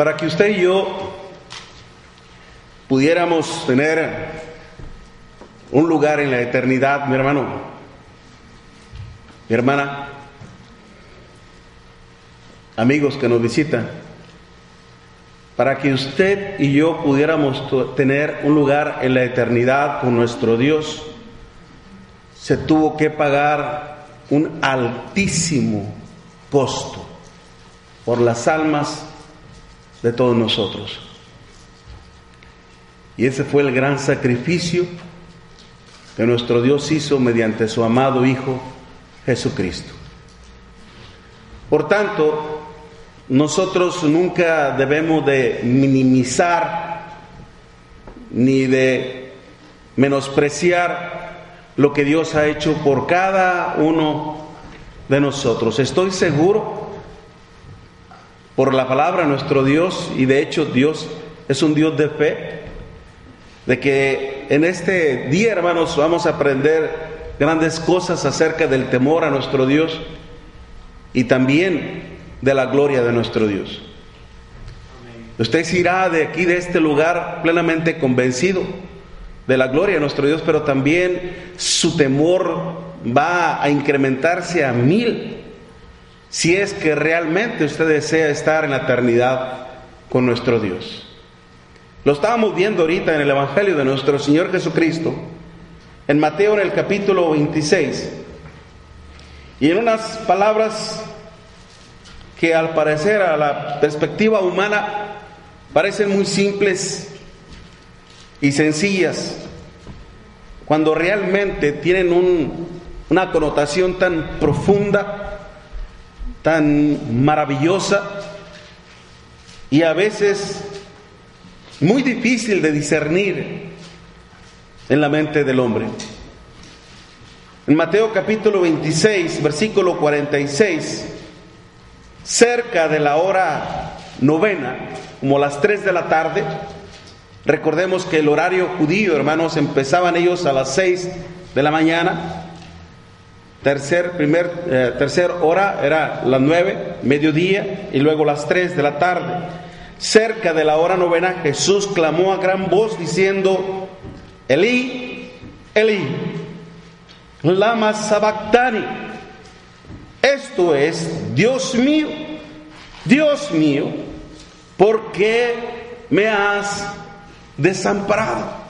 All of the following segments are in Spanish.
Para que usted y yo pudiéramos tener un lugar en la eternidad, mi hermano, mi hermana, amigos que nos visitan, para que usted y yo pudiéramos tener un lugar en la eternidad con nuestro Dios, se tuvo que pagar un altísimo costo por las almas de todos nosotros. Y ese fue el gran sacrificio que nuestro Dios hizo mediante su amado Hijo Jesucristo. Por tanto, nosotros nunca debemos de minimizar ni de menospreciar lo que Dios ha hecho por cada uno de nosotros. Estoy seguro por la palabra nuestro Dios, y de hecho Dios es un Dios de fe, de que en este día, hermanos, vamos a aprender grandes cosas acerca del temor a nuestro Dios y también de la gloria de nuestro Dios. Usted se irá de aquí, de este lugar, plenamente convencido de la gloria de nuestro Dios, pero también su temor va a incrementarse a mil si es que realmente usted desea estar en la eternidad con nuestro Dios. Lo estábamos viendo ahorita en el Evangelio de nuestro Señor Jesucristo, en Mateo en el capítulo 26, y en unas palabras que al parecer a la perspectiva humana parecen muy simples y sencillas, cuando realmente tienen una connotación tan profunda, tan maravillosa, y a veces muy difícil de discernir en la mente del hombre. En Mateo capítulo 26, versículo 46, cerca de la hora novena, como las 3 de la tarde, recordemos que el horario judío, hermanos, empezaban ellos a las 6 de la mañana, tercer, primer, eh, tercer hora era las 9, mediodía, y luego las 3 de la tarde. Cerca de la hora novena, Jesús clamó a gran voz diciendo, Elí, Elí, lama sabactani. Esto es, Dios mío, Dios mío, ¿por qué me has desamparado?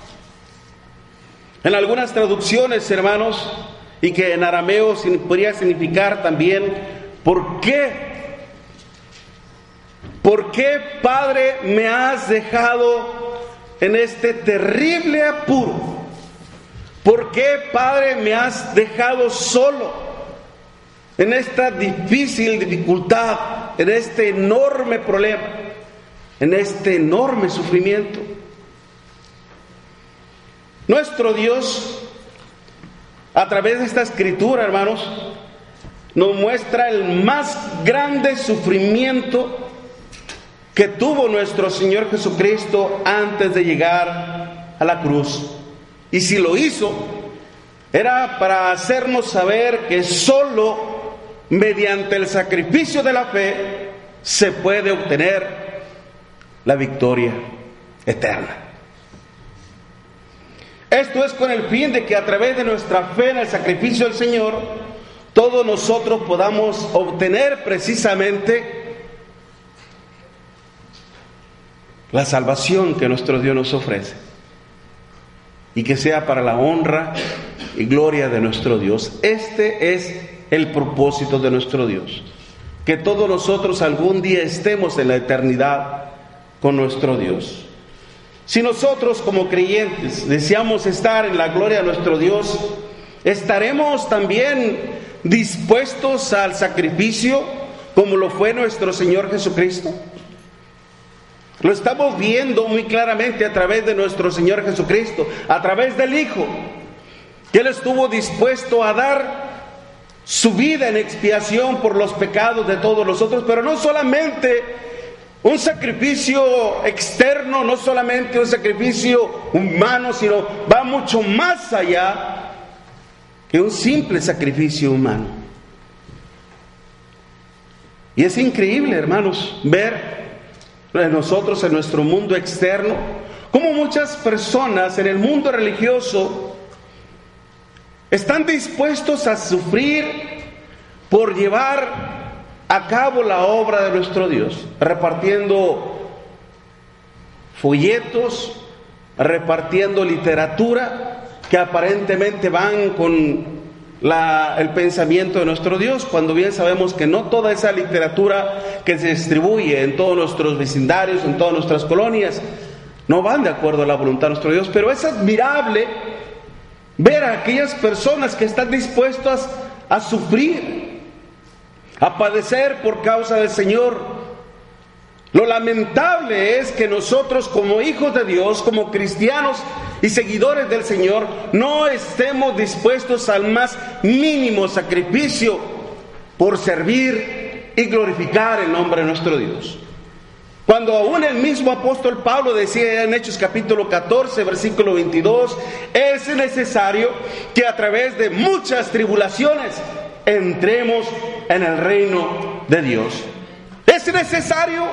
En algunas traducciones, hermanos, y que en arameo podría significar también, ¿por qué ¿Por qué, Padre, me has dejado en este terrible apuro? ¿Por qué, Padre, me has dejado solo en esta difícil dificultad, en este enorme problema, en este enorme sufrimiento? Nuestro Dios, a través de esta escritura, hermanos, nos muestra el más grande sufrimiento que tuvo nuestro Señor Jesucristo antes de llegar a la cruz. Y si lo hizo, era para hacernos saber que solo mediante el sacrificio de la fe se puede obtener la victoria eterna. Esto es con el fin de que a través de nuestra fe en el sacrificio del Señor, todos nosotros podamos obtener precisamente la salvación que nuestro Dios nos ofrece. Y que sea para la honra y gloria de nuestro Dios. Este es el propósito de nuestro Dios. Que todos nosotros algún día estemos en la eternidad con nuestro Dios. Si nosotros como creyentes deseamos estar en la gloria de nuestro Dios, estaremos también dispuestos al sacrificio como lo fue nuestro Señor Jesucristo? Lo estamos viendo muy claramente a través de nuestro Señor Jesucristo, a través del Hijo, que Él estuvo dispuesto a dar su vida en expiación por los pecados de todos nosotros, pero no solamente un sacrificio externo, no solamente un sacrificio humano, sino va mucho más allá que un simple sacrificio humano. Y es increíble, hermanos, ver nosotros en nuestro mundo externo, como muchas personas en el mundo religioso están dispuestos a sufrir por llevar a cabo la obra de nuestro Dios, repartiendo folletos, repartiendo literatura que aparentemente van con el pensamiento de nuestro Dios, cuando bien sabemos que no toda esa literatura que se distribuye en todos nuestros vecindarios, en todas nuestras colonias, no van de acuerdo a la voluntad de nuestro Dios, pero es admirable ver a aquellas personas que están dispuestas a sufrir, a padecer por causa del Señor. Lo lamentable es que nosotros como hijos de Dios, como cristianos y seguidores del Señor, no estemos dispuestos al más mínimo sacrificio por servir y glorificar el nombre de nuestro Dios. Cuando aún el mismo apóstol Pablo decía en Hechos capítulo 14, versículo 22, es necesario que a través de muchas tribulaciones entremos en el reino de Dios. Es necesario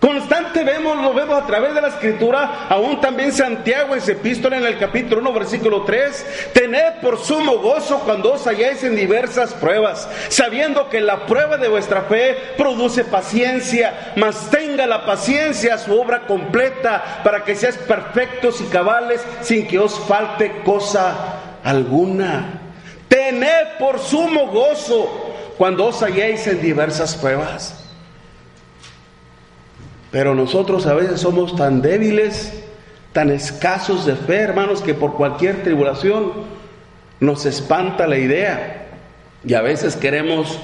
Constante vemos, lo vemos a través de la escritura, aún también Santiago en su epístola en el capítulo 1, versículo 3, tened por sumo gozo cuando os halláis en diversas pruebas, sabiendo que la prueba de vuestra fe produce paciencia, mas tenga la paciencia su obra completa para que seáis perfectos y cabales sin que os falte cosa alguna. Por sumo gozo cuando os halléis en diversas pruebas. Pero nosotros a veces somos tan débiles, tan escasos de fe, hermanos, que por cualquier tribulación nos espanta la idea. Y a veces queremos,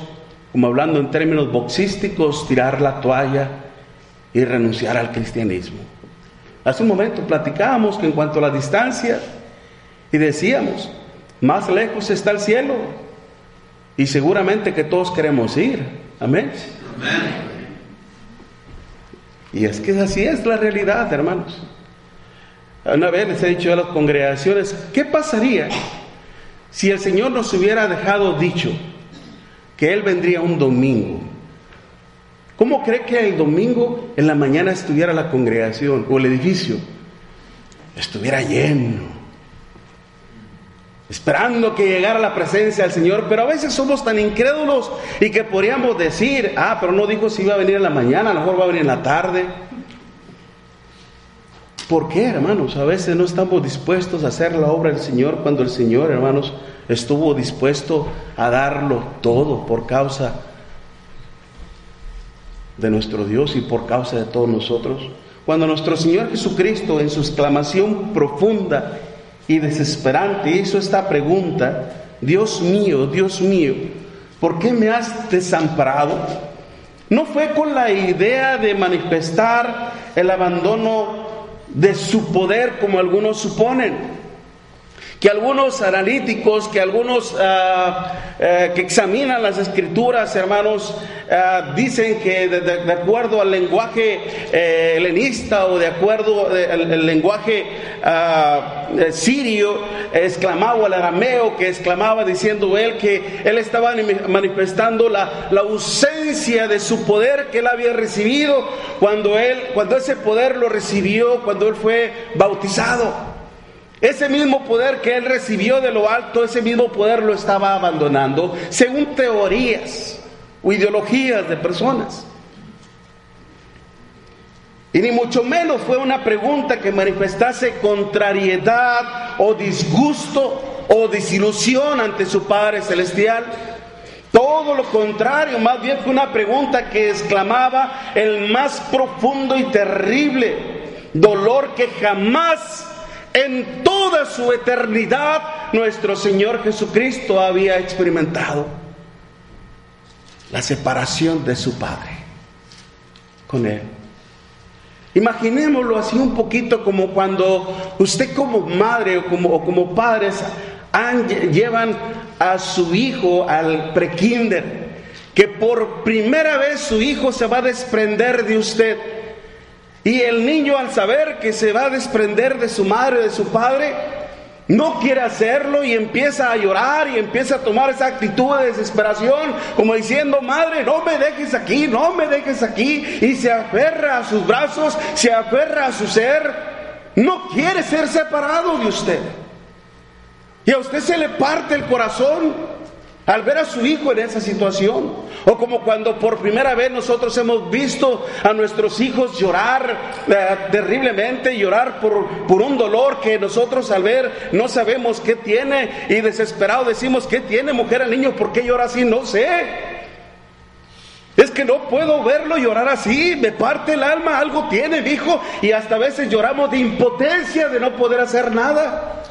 como hablando en términos boxísticos, tirar la toalla y renunciar al cristianismo. Hace un momento platicábamos que en cuanto a la distancia, y decíamos, más lejos está el cielo. Y seguramente que todos queremos ir. Amén. Amén. Y es que así es la realidad, hermanos. Una vez les he dicho a las congregaciones, ¿qué pasaría si el Señor nos hubiera dejado dicho que Él vendría un domingo? ¿Cómo cree que el domingo en la mañana estuviera la congregación o el edificio? Estuviera lleno esperando que llegara la presencia del Señor, pero a veces somos tan incrédulos y que podríamos decir, ah, pero no dijo si iba a venir en la mañana, a lo mejor va a venir en la tarde. ¿Por qué, hermanos? A veces no estamos dispuestos a hacer la obra del Señor cuando el Señor, hermanos, estuvo dispuesto a darlo todo por causa de nuestro Dios y por causa de todos nosotros. Cuando nuestro Señor Jesucristo en su exclamación profunda y desesperante hizo esta pregunta, Dios mío, Dios mío, ¿por qué me has desamparado? No fue con la idea de manifestar el abandono de su poder como algunos suponen que algunos analíticos, que algunos ah, eh, que examinan las escrituras, hermanos, ah, dicen que de, acuerdo al lenguaje eh, helenista o de acuerdo al lenguaje ah, sirio, exclamaba al arameo, que exclamaba diciendo él que él estaba manifestando la, la ausencia de su poder que él había recibido cuando él, cuando ese poder lo recibió, cuando él fue bautizado. Ese mismo poder que él recibió de lo alto, ese mismo poder lo estaba abandonando según teorías o ideologías de personas. Y ni mucho menos fue una pregunta que manifestase contrariedad o disgusto o desilusión ante su Padre Celestial. Todo lo contrario, más bien fue una pregunta que exclamaba el más profundo y terrible dolor que jamás en toda su eternidad nuestro Señor Jesucristo había experimentado. la separación de su padre con él. Imaginémoslo así un poquito como cuando usted como madre o como, o como padres llevan a su hijo al prekinder, que por primera vez su hijo se va a desprender de usted. Y el niño al saber que se va a desprender de su madre, de su padre, no quiere hacerlo y empieza a llorar y empieza a tomar esa actitud de desesperación, como diciendo, madre, no me dejes aquí, no me dejes aquí, y se aferra a sus brazos, se aferra a su ser, no quiere ser separado de usted. Y a usted se le parte el corazón al ver a su hijo en esa situación. O como cuando por primera vez nosotros hemos visto a nuestros hijos llorar eh, terriblemente, llorar por, por un dolor que nosotros al ver no sabemos qué tiene y desesperado decimos, ¿qué tiene mujer al niño? ¿Por qué llora así? No sé. Es que no puedo verlo llorar así, me parte el alma, algo tiene, hijo, y hasta a veces lloramos de impotencia de no poder hacer nada.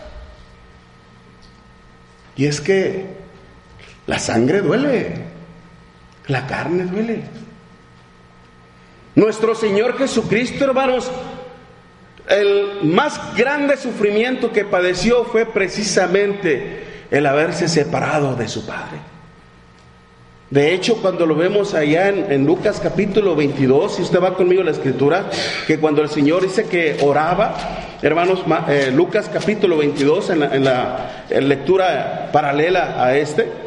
Y es que la sangre duele, la carne duele. Nuestro Señor Jesucristo, hermanos, el más grande sufrimiento que padeció fue precisamente el haberse separado de su Padre. De hecho, cuando lo vemos allá en, Lucas capítulo 22, si usted va conmigo a la escritura, que cuando el Señor dice que oraba, hermanos, eh, Lucas capítulo 22, en la, en la lectura paralela a este,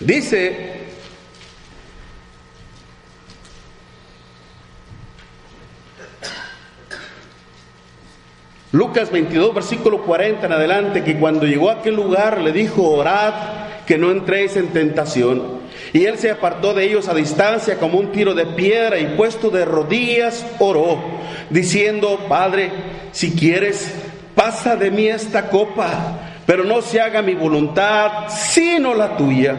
Dice, Lucas 22, versículo 40 en adelante, que cuando llegó a aquel lugar le dijo, orad que no entréis en tentación. Y él se apartó de ellos a distancia como un tiro de piedra y puesto de rodillas oró, diciendo, Padre, si quieres, pasa de mí esta copa, pero no se haga mi voluntad, sino la tuya.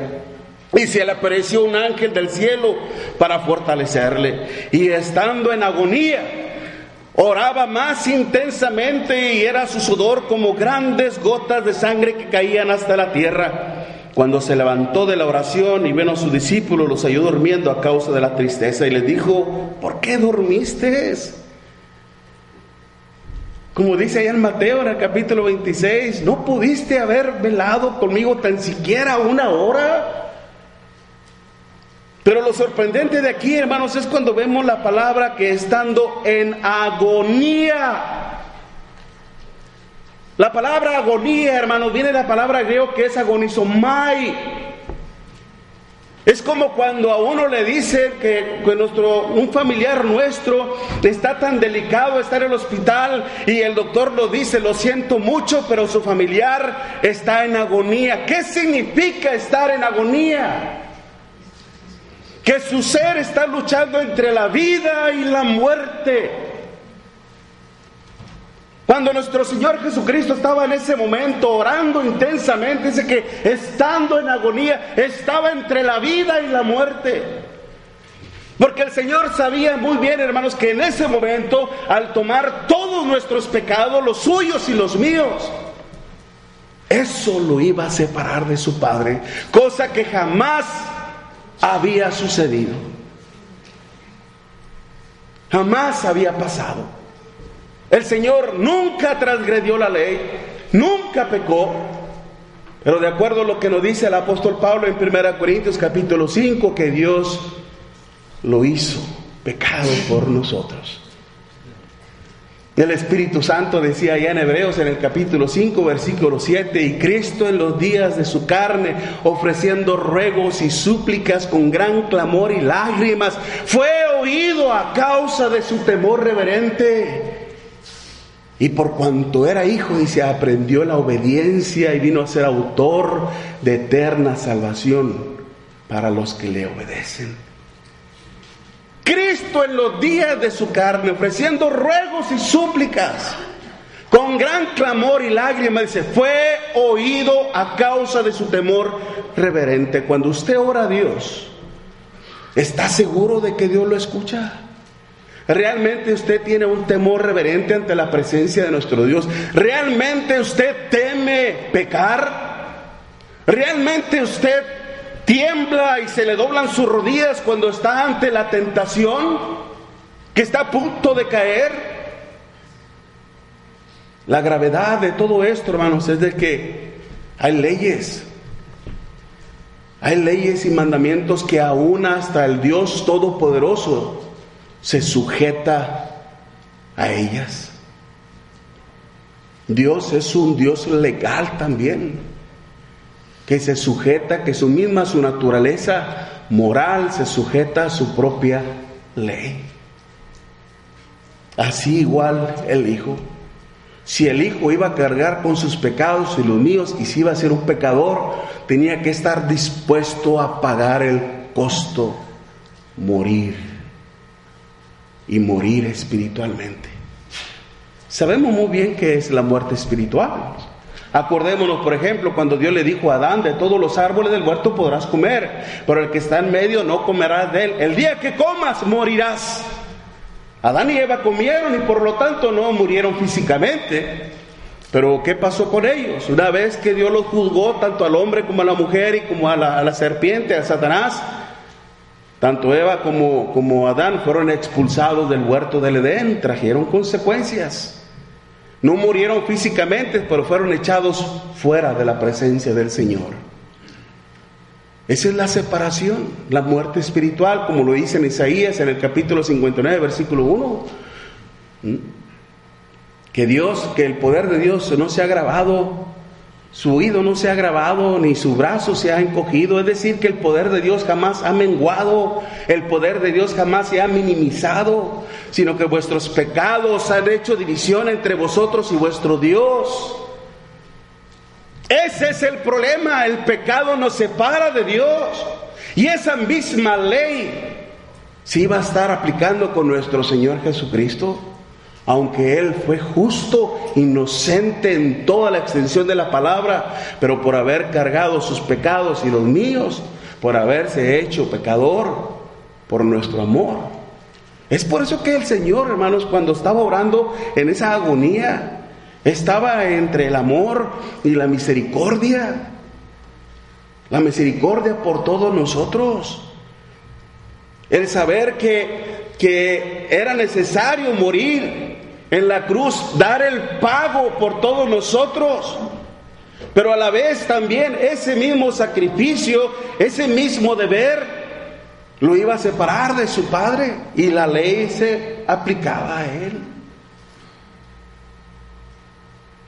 Y se le apareció un ángel del cielo para fortalecerle. Y estando en agonía, oraba más intensamente y era su sudor como grandes gotas de sangre que caían hasta la tierra. Cuando se levantó de la oración y vino a su discípulo, los halló durmiendo a causa de la tristeza y les dijo, ¿por qué dormiste? Como dice ahí en Mateo en el capítulo 26, ¿no pudiste haber velado conmigo tan siquiera una hora? Pero lo sorprendente de aquí, hermanos, es cuando vemos la palabra que estando en agonía. La palabra agonía, hermanos, viene de la palabra griego que es agonizomai. Es como cuando a uno le dicen que, nuestro, un familiar nuestro está tan delicado estar en el hospital y el doctor lo dice, lo siento mucho, pero su familiar está en agonía. ¿Qué significa estar en agonía? Que su ser está luchando entre la vida y la muerte. Cuando nuestro Señor Jesucristo estaba en ese momento orando intensamente, dice que estando en agonía, estaba entre la vida y la muerte. Porque el Señor sabía muy bien, hermanos, que en ese momento, al tomar todos nuestros pecados, los suyos y los míos, eso lo iba a separar de su Padre, cosa que jamás había sucedido. Jamás había pasado. El Señor nunca transgredió la ley, nunca pecó, pero de acuerdo a lo que nos dice el apóstol Pablo en 1 Corintios capítulo 5, que Dios lo hizo pecado por nosotros. El Espíritu Santo decía allá en Hebreos en el capítulo 5, versículo 7, y Cristo en los días de su carne, ofreciendo ruegos y súplicas con gran clamor y lágrimas, fue oído a causa de su temor reverente. Y por cuanto era hijo y se aprendió la obediencia y vino a ser autor de eterna salvación para los que le obedecen. Cristo en los días de su carne, ofreciendo ruegos y súplicas, con gran clamor y lágrimas, dice, fue oído a causa de su temor reverente. Cuando usted ora a Dios, ¿está seguro de que Dios lo escucha? ¿Realmente usted tiene un temor reverente ante la presencia de nuestro Dios? ¿Realmente usted teme pecar? ¿Realmente usted tiembla y se le doblan sus rodillas cuando está ante la tentación, que está a punto de caer. La gravedad de todo esto, hermanos, es de que hay leyes. Hay leyes y mandamientos que aún hasta el Dios Todopoderoso se sujeta a ellas. Dios es un Dios legal también, que se sujeta, que su misma, su naturaleza moral se sujeta a su propia ley. Así igual el Hijo. Si el Hijo iba a cargar con sus pecados y los míos y si iba a ser un pecador, tenía que estar dispuesto a pagar el costo, morir y morir espiritualmente. Sabemos muy bien que es la muerte espiritual. Acordémonos, por ejemplo, cuando Dios le dijo a Adán, de todos los árboles del huerto podrás comer, pero el que está en medio no comerás de él. El día que comas, morirás. Adán y Eva comieron y por lo tanto no murieron físicamente. Pero ¿qué pasó con ellos? Una vez que Dios los juzgó tanto al hombre como a la mujer y como a la, serpiente, a Satanás, tanto Eva como, como Adán fueron expulsados del huerto del Edén, trajeron consecuencias. No murieron físicamente, pero fueron echados fuera de la presencia del Señor. Esa es la separación, la muerte espiritual, como lo dice en Isaías en el capítulo 59, versículo 1. ¿Mm? Que Dios, que el poder de Dios no se ha grabado, su oído no se ha grabado, ni su brazo se ha encogido. Es decir, que el poder de Dios jamás ha menguado, el poder de Dios jamás se ha minimizado, sino que vuestros pecados han hecho división entre vosotros y vuestro Dios. Ese es el problema, el pecado nos separa de Dios. Y esa misma ley se iba a estar aplicando con nuestro Señor Jesucristo, aunque Él fue justo, inocente en toda la extensión de la palabra, pero por haber cargado sus pecados y los míos, por haberse hecho pecador, por nuestro amor. Es por eso que el Señor, hermanos, cuando estaba orando en esa agonía, estaba entre el amor y la misericordia. La misericordia por todos nosotros. El saber que, que era necesario morir en la cruz, dar el pago por todos nosotros. Pero a la vez también ese mismo sacrificio, ese mismo deber, lo iba a separar de su padre y la ley se aplicaba a él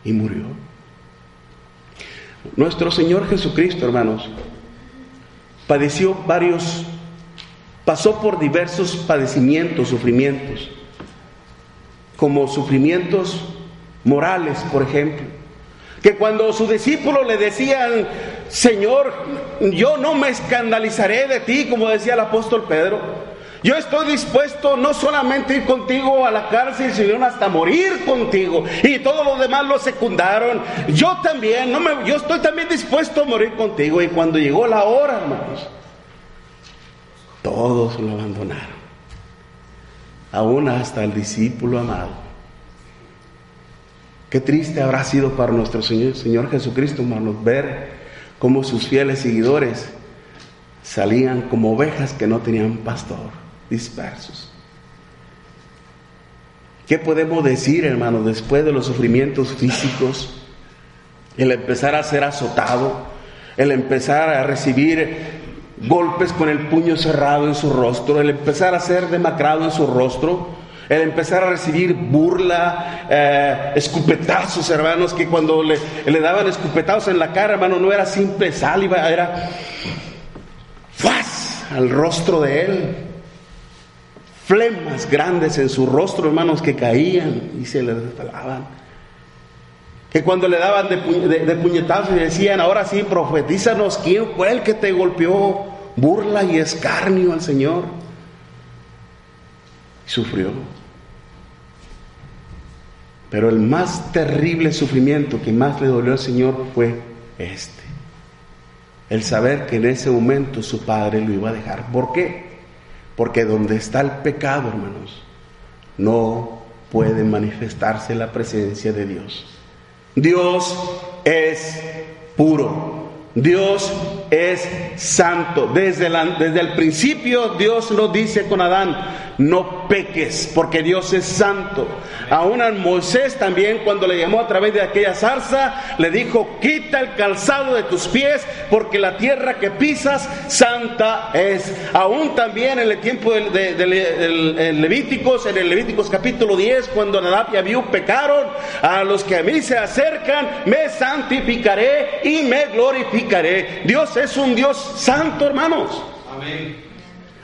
y murió. Nuestro Señor Jesucristo, hermanos, padeció varios, pasó por diversos padecimientos, sufrimientos, como sufrimientos morales, por ejemplo, que cuando sus discípulos le decían, Señor, yo no me escandalizaré de ti, como decía el apóstol Pedro, yo estoy dispuesto no solamente ir contigo a la cárcel, sino hasta morir contigo. Y todos los demás lo secundaron. Yo también, no me, yo estoy también dispuesto a morir contigo. Y cuando llegó la hora, hermanos, todos lo abandonaron. Aún hasta el discípulo amado. Qué triste habrá sido para nuestro Señor, Señor Jesucristo, hermanos, ver cómo sus fieles seguidores salían como ovejas que no tenían pastor dispersos. ¿Qué podemos decir, hermano, después de los sufrimientos físicos? El empezar a ser azotado, el empezar a recibir golpes con el puño cerrado en su rostro, el empezar a ser demacrado en su rostro, el empezar a recibir burla, eh, escupetazos, hermanos, que cuando le, daban escupetazos en la cara, hermano, no era simple saliva, era ¡faz! al rostro de él flemas grandes en su rostro, hermanos, que caían y se le desvelaban. Que cuando le daban de, puñetazos y decían, ahora sí, profetízanos quién fue el que te golpeó, burla y escarnio al Señor. Y sufrió. Pero el más terrible sufrimiento que más le dolió al Señor fue este. El saber que en ese momento su padre lo iba a dejar. ¿Por qué? Porque donde está el pecado, hermanos, no puede manifestarse la presencia de Dios. Dios es puro. Dios es santo. Desde, desde el principio Dios nos dice con Adán, no peques, porque Dios es santo. Aún a Moisés también cuando le llamó a través de aquella zarza, le dijo, quita el calzado de tus pies, porque la tierra que pisas, santa es. Aún también en el tiempo de, Levíticos, en el Levíticos capítulo 10, cuando Nadab y Abiú pecaron, a los que a mí se acercan, me santificaré y me glorificaré. Dios es un Dios santo, hermanos. Amén.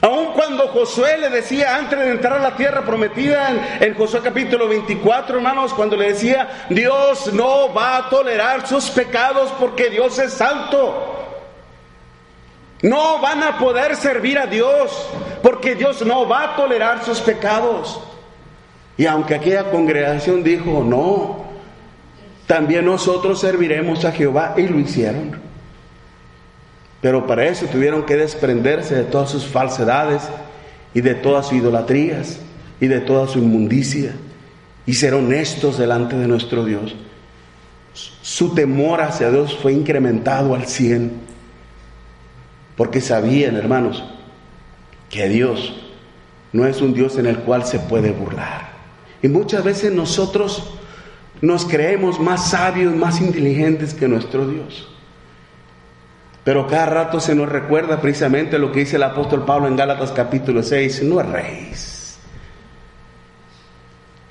Aun cuando Josué le decía antes de entrar a la tierra prometida en, en, Josué capítulo 24, hermanos, cuando le decía, Dios no va a tolerar sus pecados porque Dios es santo. No van a poder servir a Dios porque Dios no va a tolerar sus pecados. Y aunque aquella congregación dijo, no, también nosotros serviremos a Jehová y lo hicieron. Pero para eso tuvieron que desprenderse de todas sus falsedades y de todas sus idolatrías y de toda su inmundicia y ser honestos delante de nuestro Dios. Su temor hacia Dios fue incrementado al cien, porque sabían, hermanos, que Dios no es un Dios en el cual se puede burlar. Y muchas veces nosotros nos creemos más sabios, más inteligentes que nuestro Dios. Pero cada rato se nos recuerda precisamente lo que dice el apóstol Pablo en Gálatas capítulo 6, no erréis,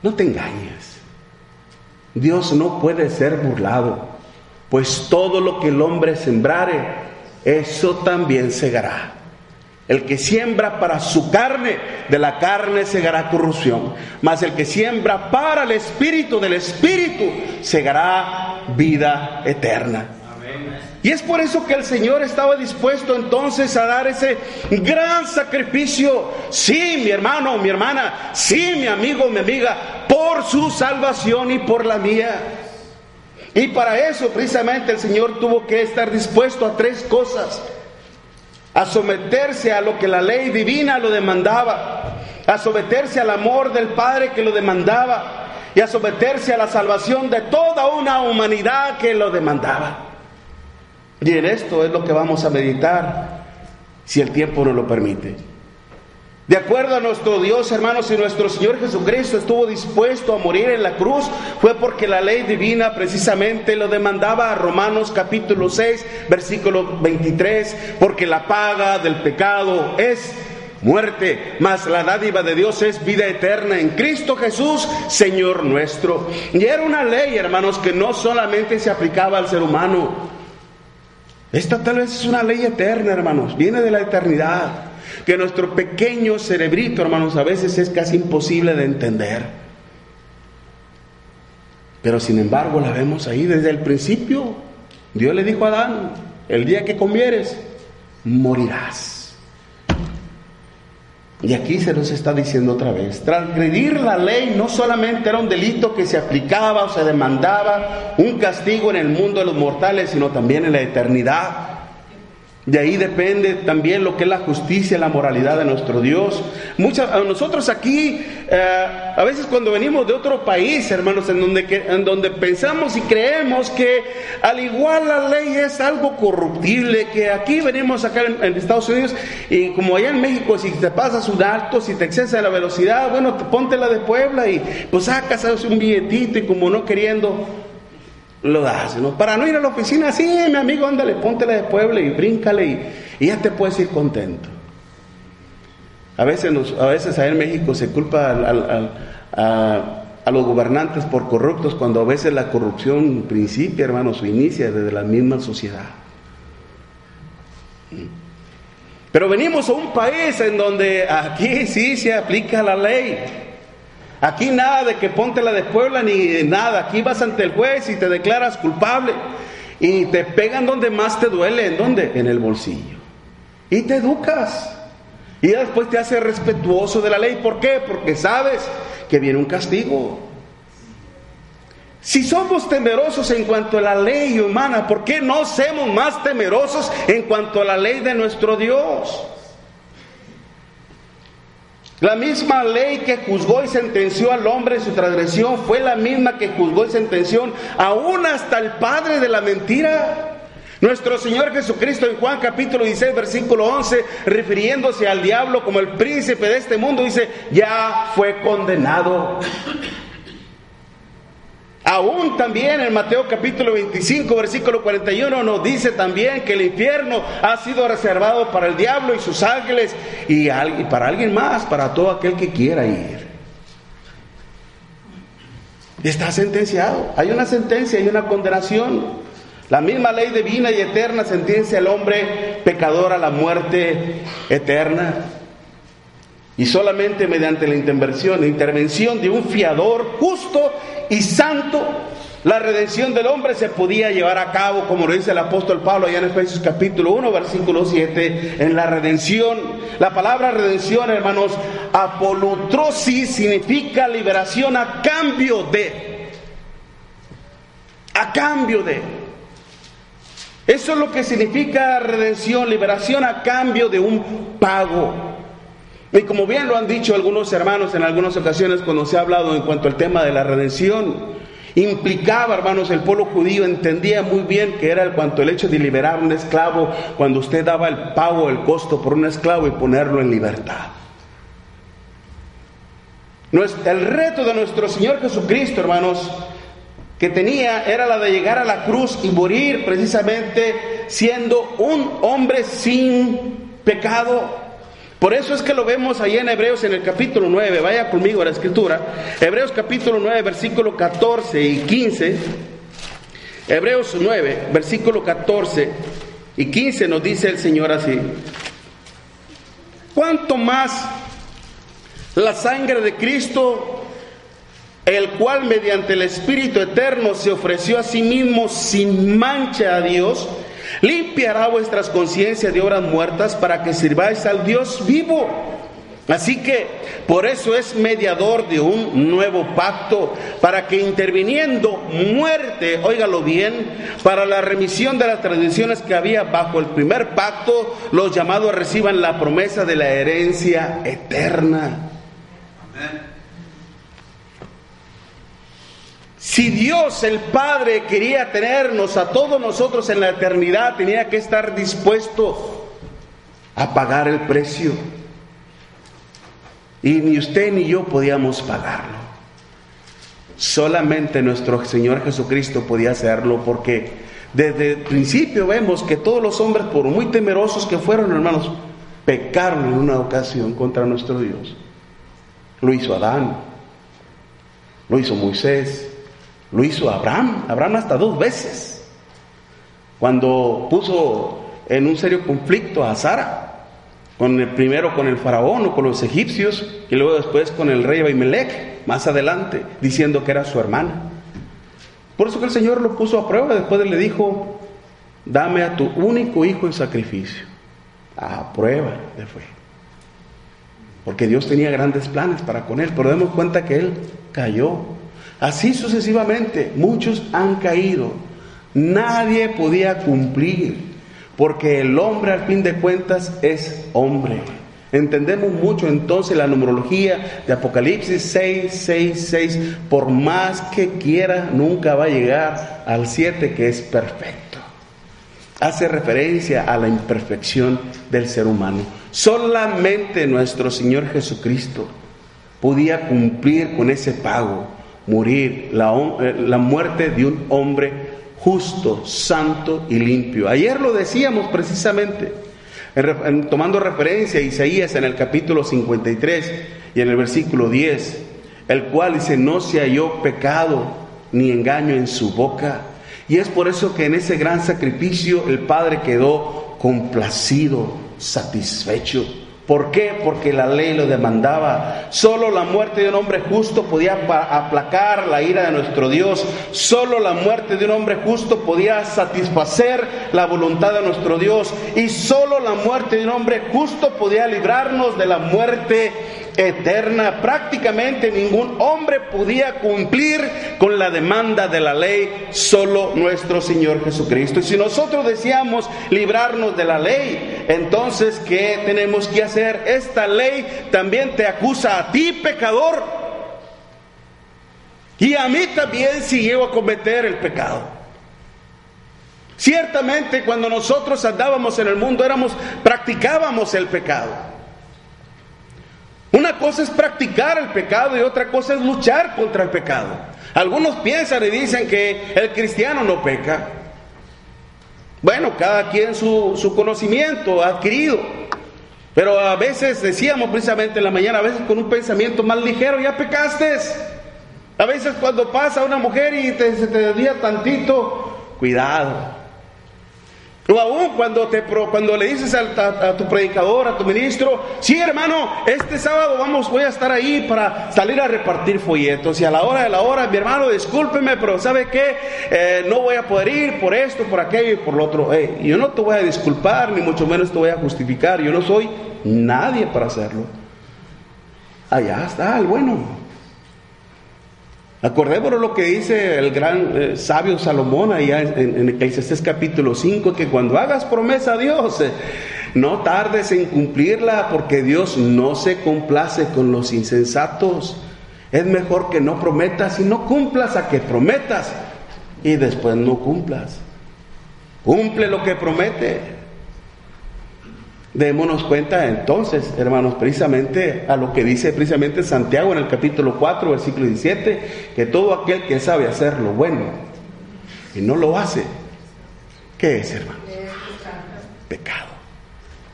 no te engañes. Dios no puede ser burlado, pues todo lo que el hombre sembrare, eso también segará. El que siembra para su carne, de la carne segará corrupción. Mas el que siembra para el espíritu, del espíritu, segará vida eterna. Y es por eso que el Señor estaba dispuesto entonces a dar ese gran sacrificio. Sí, mi hermano, mi hermana, sí, mi amigo, mi amiga, por su salvación y por la mía. Y para eso precisamente el Señor tuvo que estar dispuesto a tres cosas. A someterse a lo que la ley divina lo demandaba. A someterse al amor del Padre que lo demandaba. Y a someterse a la salvación de toda una humanidad que lo demandaba. Y en esto es lo que vamos a meditar, si el tiempo nos lo permite. De acuerdo a nuestro Dios, hermanos, si nuestro Señor Jesucristo estuvo dispuesto a morir en la cruz, fue porque la ley divina precisamente lo demandaba a Romanos capítulo 6, versículo 23, porque la paga del pecado es muerte, mas la dádiva de Dios es vida eterna en Cristo Jesús, Señor nuestro. Y era una ley, hermanos, que no solamente se aplicaba al ser humano, esta tal vez es una ley eterna, hermanos, viene de la eternidad, que nuestro pequeño cerebrito, hermanos, a veces es casi imposible de entender. Pero sin embargo la vemos ahí desde el principio. Dios le dijo a Adán, el día que comieres, morirás. Y aquí se nos está diciendo otra vez, transgredir la ley no solamente era un delito que se aplicaba o se demandaba un castigo en el mundo de los mortales, sino también en la eternidad. De ahí depende también lo que es la justicia, la moralidad de nuestro Dios. Muchas, nosotros aquí, eh, a veces cuando venimos de otro país, hermanos, en donde, en donde pensamos y creemos que al igual la ley es algo corruptible, que aquí venimos acá en, Estados Unidos y como allá en México, si te pasas un alto, si te excesa la velocidad, bueno, ponte la de Puebla y pues sacas un billetito y como no queriendo lo das, ¿no? Para no ir a la oficina, sí, mi amigo, ándale, póntele de pueblo y bríncale y, ya te puedes ir contento. A veces, a veces ahí en México se culpa a, los gobernantes por corruptos cuando a veces la corrupción principia, hermanos, inicia desde la misma sociedad. Pero venimos a un país en donde aquí sí se aplica la ley. Aquí nada de que ponte la de Puebla ni nada. Aquí vas ante el juez y te declaras culpable. Y te pegan donde más te duele. ¿En dónde? En el bolsillo. Y te educas. Y después te haces respetuoso de la ley. ¿Por qué? Porque sabes que viene un castigo. Si somos temerosos en cuanto a la ley humana, ¿por qué no somos más temerosos en cuanto a la ley de nuestro Dios? La misma ley que juzgó y sentenció al hombre en su transgresión fue la misma que juzgó y sentenció aún hasta el padre de la mentira. Nuestro Señor Jesucristo en Juan capítulo 16, versículo 11, refiriéndose al diablo como el príncipe de este mundo, dice, ya fue condenado. Aún también en Mateo capítulo 25, versículo 41 nos dice también que el infierno ha sido reservado para el diablo y sus ángeles y, para alguien más, para todo aquel que quiera ir. Está sentenciado. Hay una sentencia, hay una condenación. La misma ley divina y eterna sentencia al hombre pecador a la muerte eterna. Y solamente mediante la intervención, la intervención de un fiador justo y santo, la redención del hombre se podía llevar a cabo, como lo dice el apóstol Pablo allá en Efesios capítulo 1, versículo 7, en la redención. La palabra redención, hermanos, apolutrosis significa liberación a cambio de. A cambio de. Eso es lo que significa redención, liberación a cambio de un pago. Y como bien lo han dicho algunos hermanos en algunas ocasiones cuando se ha hablado en cuanto al tema de la redención, implicaba, hermanos, el pueblo judío entendía muy bien que era el cuanto el hecho de liberar un esclavo cuando usted daba el pago, el costo por un esclavo y ponerlo en libertad. El reto de nuestro Señor Jesucristo, hermanos, que tenía era la de llegar a la cruz y morir precisamente siendo un hombre sin pecado. Por eso es que lo vemos ahí en Hebreos en el capítulo 9, vaya conmigo a la escritura, Hebreos capítulo 9, versículo 14 y 15. Hebreos 9, versículo 14 y 15 nos dice el Señor así. ¿Cuánto más la sangre de Cristo el cual mediante el Espíritu Eterno se ofreció a sí mismo sin mancha a Dios, limpiará vuestras conciencias de obras muertas para que sirváis al Dios vivo. Así que por eso es mediador de un nuevo pacto, para que interviniendo muerte, óigalo bien, para la remisión de las tradiciones que había bajo el primer pacto, los llamados reciban la promesa de la herencia eterna. Amén. Si Dios el Padre quería tenernos a todos nosotros en la eternidad, tenía que estar dispuesto a pagar el precio. Y ni usted ni yo podíamos pagarlo. Solamente nuestro Señor Jesucristo podía hacerlo porque desde el principio vemos que todos los hombres, por muy temerosos que fueron, hermanos, pecaron en una ocasión contra nuestro Dios. Lo hizo Adán, lo hizo Moisés, lo hizo Abraham, Abraham hasta dos veces. Cuando puso en un serio conflicto a Sara, con el primero con el faraón o con los egipcios, y luego después con el rey Abimelech, más adelante, diciendo que era su hermana. Por eso que el Señor lo puso a prueba, después le dijo, dame a tu único hijo en sacrificio. A prueba de fe. Porque Dios tenía grandes planes para con él, pero demos cuenta que él cayó Así sucesivamente, muchos han caído. Nadie podía cumplir, porque el hombre al fin de cuentas es hombre. Entendemos mucho entonces la numerología de Apocalipsis 6, 6, 6. Por más que quiera, nunca va a llegar al 7 que es perfecto. Hace referencia a la imperfección del ser humano. Solamente nuestro Señor Jesucristo podía cumplir con ese pago morir, eh, la, muerte de un hombre justo, santo y limpio. Ayer lo decíamos precisamente, tomando referencia a Isaías en el capítulo 53 y en el versículo 10, el cual dice, no se halló pecado ni engaño en su boca. Y es por eso que en ese gran sacrificio el Padre quedó complacido, satisfecho. ¿Por qué? Porque la ley lo demandaba. Solo la muerte de un hombre justo podía aplacar la ira de nuestro Dios. Solo la muerte de un hombre justo podía satisfacer la voluntad de nuestro Dios. Y solo la muerte de un hombre justo podía librarnos de la muerte eterna. Prácticamente ningún hombre podía cumplir con la demanda de la ley, solo nuestro Señor Jesucristo. Y si nosotros deseamos librarnos de la ley, entonces, ¿qué tenemos que hacer? Esta ley también te acusa a ti, pecador, y a mí también si llego a cometer el pecado. Ciertamente cuando nosotros andábamos en el mundo éramos practicábamos el pecado. Una cosa es practicar el pecado y otra cosa es luchar contra el pecado. Algunos piensan y dicen que el cristiano no peca. Bueno, cada quien su, su conocimiento adquirido. Pero a veces decíamos precisamente en la mañana, a veces con un pensamiento más ligero, ya pecaste. A veces cuando pasa una mujer y te, se te desvía tantito, cuidado. O aún cuando, te, cuando le dices a, tu predicador, a tu ministro, sí hermano, este sábado vamos, voy a estar ahí para salir a repartir folletos. Y a la hora de la hora, mi hermano, discúlpeme, pero ¿sabe qué? Eh, no voy a poder ir por esto, por aquello y por lo otro. yo no te voy a disculpar, ni mucho menos te voy a justificar. Yo no soy nadie para hacerlo. Allá está el bueno. Acordémonos lo que dice el gran eh, sabio Salomón allá en, en Eclesiastes capítulo 5, que cuando hagas promesa a Dios, eh, no tardes en cumplirla porque Dios no se complace con los insensatos. Es mejor que no prometas y no cumplas a que prometas y después no cumplas. Cumple lo que promete. Démonos cuenta entonces, hermanos, precisamente a lo que dice precisamente Santiago en el capítulo 4, versículo 17, que todo aquel que sabe hacer lo bueno y no lo hace, ¿qué es, hermanos? Pecado.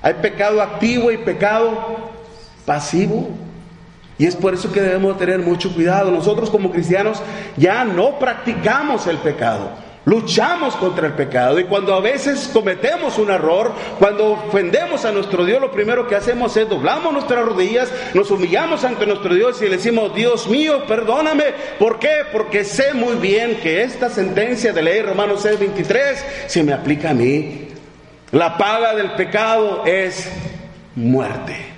Hay pecado activo y pecado pasivo. Y es por eso que debemos tener mucho cuidado. Nosotros como cristianos ya no practicamos el pecado. Luchamos contra el pecado y cuando a veces cometemos un error, cuando ofendemos a nuestro Dios, lo primero que hacemos es doblamos nuestras rodillas, nos humillamos ante nuestro Dios y le decimos, Dios mío, perdóname. ¿Por qué? Porque sé muy bien que esta sentencia de ley Romanos 6, 23 se me aplica a mí. La paga del pecado es muerte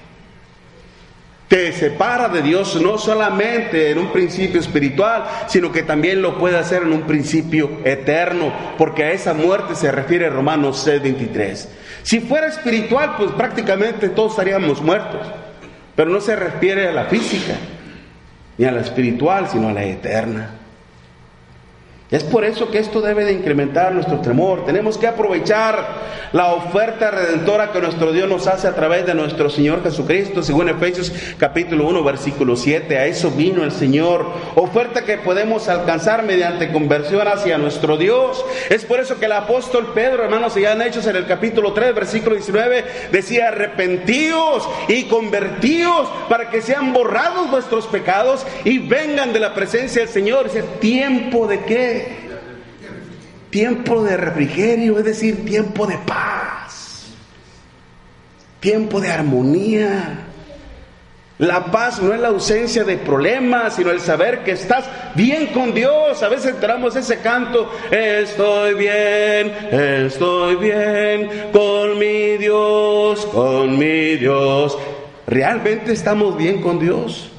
te separa de Dios no solamente en un principio espiritual, sino que también lo puede hacer en un principio eterno, porque a esa muerte se refiere Romanos 6:23. Si fuera espiritual, pues prácticamente todos estaríamos muertos, pero no se refiere a la física, ni a la espiritual, sino a la eterna. Es por eso que esto debe de incrementar nuestro temor. Tenemos que aprovechar la oferta redentora que nuestro Dios nos hace a través de nuestro Señor Jesucristo, según Efesios capítulo 1, versículo 7. A eso vino el Señor. Oferta que podemos alcanzar mediante conversión hacia nuestro Dios. Es por eso que el apóstol Pedro, hermanos, ya han Hechos en el capítulo 3, versículo 19, decía, arrepentíos y convertíos para que sean borrados vuestros pecados y vengan de la presencia del Señor. Dice, tiempo de qué? Tiempo de refrigerio, es decir, tiempo de paz. Tiempo de armonía. La paz no es la ausencia de problemas, sino el saber que estás bien con Dios. A veces entramos ese canto, estoy bien, estoy bien con mi Dios, con mi Dios. ¿Realmente estamos bien con Dios?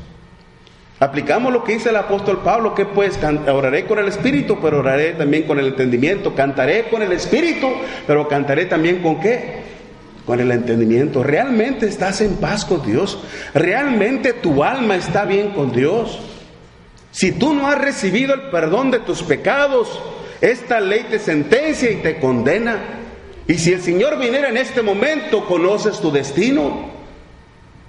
Aplicamos lo que dice el apóstol Pablo, que pues oraré con el Espíritu, pero oraré también con el entendimiento. Cantaré con el Espíritu, pero cantaré también con qué? Con el entendimiento. ¿Realmente estás en paz con Dios? ¿Realmente tu alma está bien con Dios? Si tú no has recibido el perdón de tus pecados, esta ley te sentencia y te condena. Y si el Señor viniera en este momento, conoces tu destino.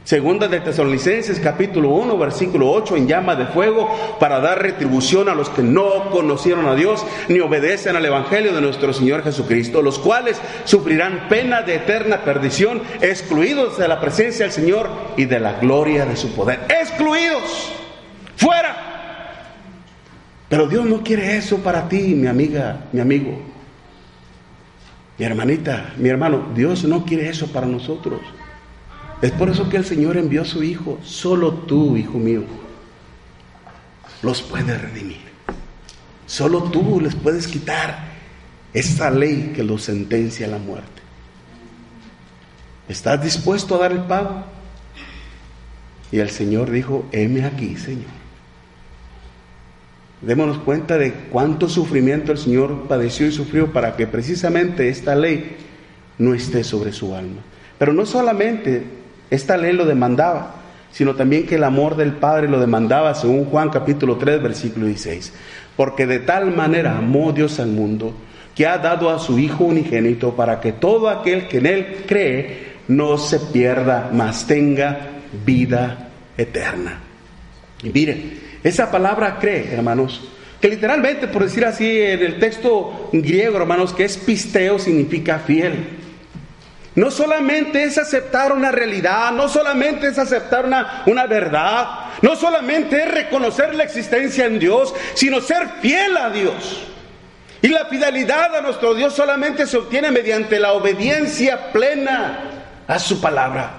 Segunda de Tesalonicenses capítulo 1 versículo 8 en llama de fuego para dar retribución a los que no conocieron a Dios ni obedecen al evangelio de nuestro Señor Jesucristo, los cuales sufrirán pena de eterna perdición, excluidos de la presencia del Señor y de la gloria de su poder. Excluidos, fuera. Pero Dios no quiere eso para ti, mi amiga, mi amigo. Mi hermanita, mi hermano, Dios no quiere eso para nosotros. Es por eso que el Señor envió a su Hijo. Solo tú, hijo mío, los puedes redimir. Solo tú les puedes quitar esa ley que los sentencia a la muerte. ¿Estás dispuesto a dar el pago? Y el Señor dijo, heme aquí, Señor. Démonos cuenta de cuánto sufrimiento el Señor padeció y sufrió para que precisamente esta ley no esté sobre su alma. Pero no solamente esta ley lo demandaba, sino también que el amor del Padre lo demandaba, según Juan capítulo 3, versículo 16. Porque de tal manera amó Dios al mundo que ha dado a su Hijo unigénito para que todo aquel que en Él cree no se pierda, mas tenga vida eterna. Y miren, esa palabra cree, hermanos, que literalmente, por decir así, en el texto griego, hermanos, que es pisteo, significa fiel. No solamente es aceptar una realidad, no solamente es aceptar una, una, verdad, no solamente es reconocer la existencia en Dios, sino ser fiel a Dios. Y la fidelidad a nuestro Dios solamente se obtiene mediante la obediencia plena a su palabra.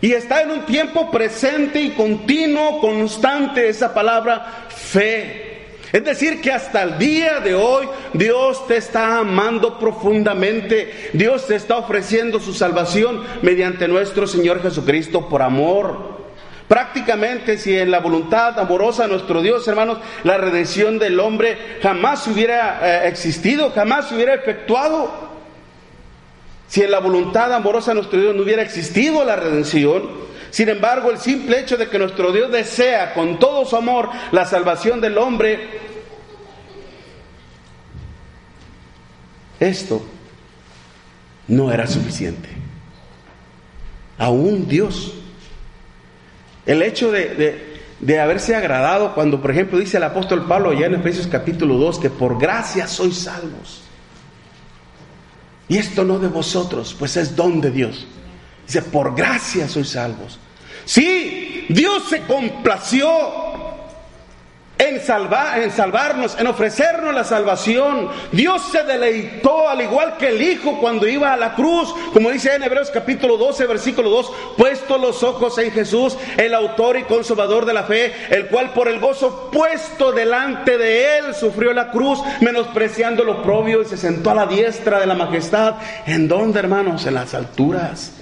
Y está en un tiempo presente y continuo, constante esa palabra fe. Es decir, que hasta el día de hoy Dios te está amando profundamente. Dios te está ofreciendo su salvación mediante nuestro Señor Jesucristo por amor. Prácticamente si en la voluntad amorosa de nuestro Dios, hermanos, la redención del hombre jamás hubiera eh, existido, jamás se hubiera efectuado. Si en la voluntad amorosa de nuestro Dios no hubiera existido la redención, sin embargo, el simple hecho de que nuestro Dios desea con todo su amor la salvación del hombre, esto no era suficiente. Aún Dios el hecho de, haberse agradado cuando, por ejemplo, dice el apóstol Pablo ya en Efesios capítulo 2 que por gracia sois salvos. Y esto no de vosotros, pues es don de Dios. Dice, por gracia sois salvos. Sí, Dios se complació en, salvar, en salvarnos, en ofrecernos la salvación. Dios se deleitó al igual que el Hijo cuando iba a la cruz, como dice en Hebreos capítulo 12, versículo 2, puesto los ojos en Jesús, el autor y consumador de la fe, el cual por el gozo puesto delante de él sufrió la cruz, menospreciando lo propio y se sentó a la diestra de la majestad. ¿En dónde, hermanos? En las alturas.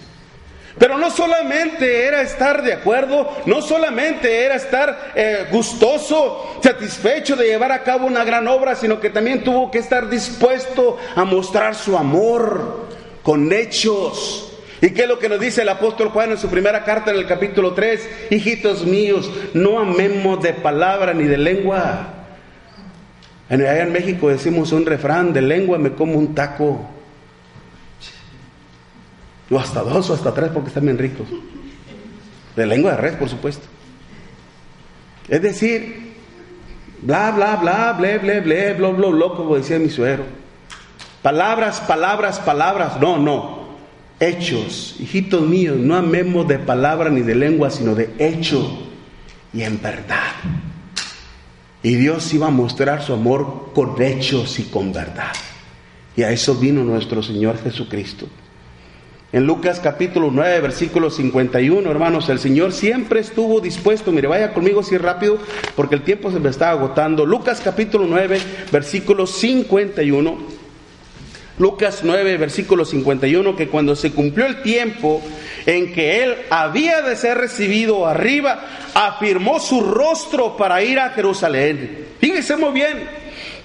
Pero no solamente era estar de acuerdo, no solamente era estar eh, gustoso, satisfecho de llevar a cabo una gran obra, sino que también tuvo que estar dispuesto a mostrar su amor con hechos. ¿Y qué es lo que nos dice el apóstol Juan en su primera carta en el capítulo 3? Hijitos míos, no amemos de palabra ni de lengua. Allá en México decimos un refrán, de lengua me como un taco. O hasta dos o hasta tres porque están bien ricos. De lengua de res, por supuesto. Es decir, bla, bla, bla, ble, ble, ble, bla, bla, bla, como decía mi suegro. Palabras, palabras, palabras. No, no. Hechos. Hijitos míos, no amemos de palabra ni de lengua, sino de hecho y en verdad. Y Dios iba a mostrar su amor con hechos y con verdad. Y a eso vino nuestro Señor Jesucristo. En Lucas capítulo 9, versículo 51, hermanos, el Señor siempre estuvo dispuesto, mire, vaya conmigo así rápido, porque el tiempo se me está agotando. Lucas capítulo 9, versículo 51. Lucas 9, versículo 51, que cuando se cumplió el tiempo en que él había de ser recibido arriba, afirmó su rostro para ir a Jerusalén. Fíjese muy bien,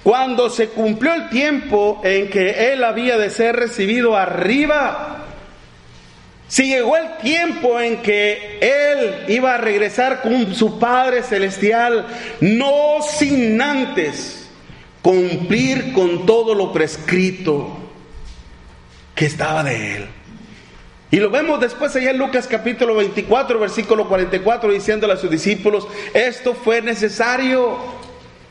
cuando se cumplió el tiempo en que él había de ser recibido arriba, si llegó el tiempo en que Él iba a regresar con su Padre Celestial, no sin antes cumplir con todo lo prescrito que estaba de Él. Y lo vemos después allá en Lucas capítulo 24, versículo 44, diciéndole a sus discípulos, esto fue necesario,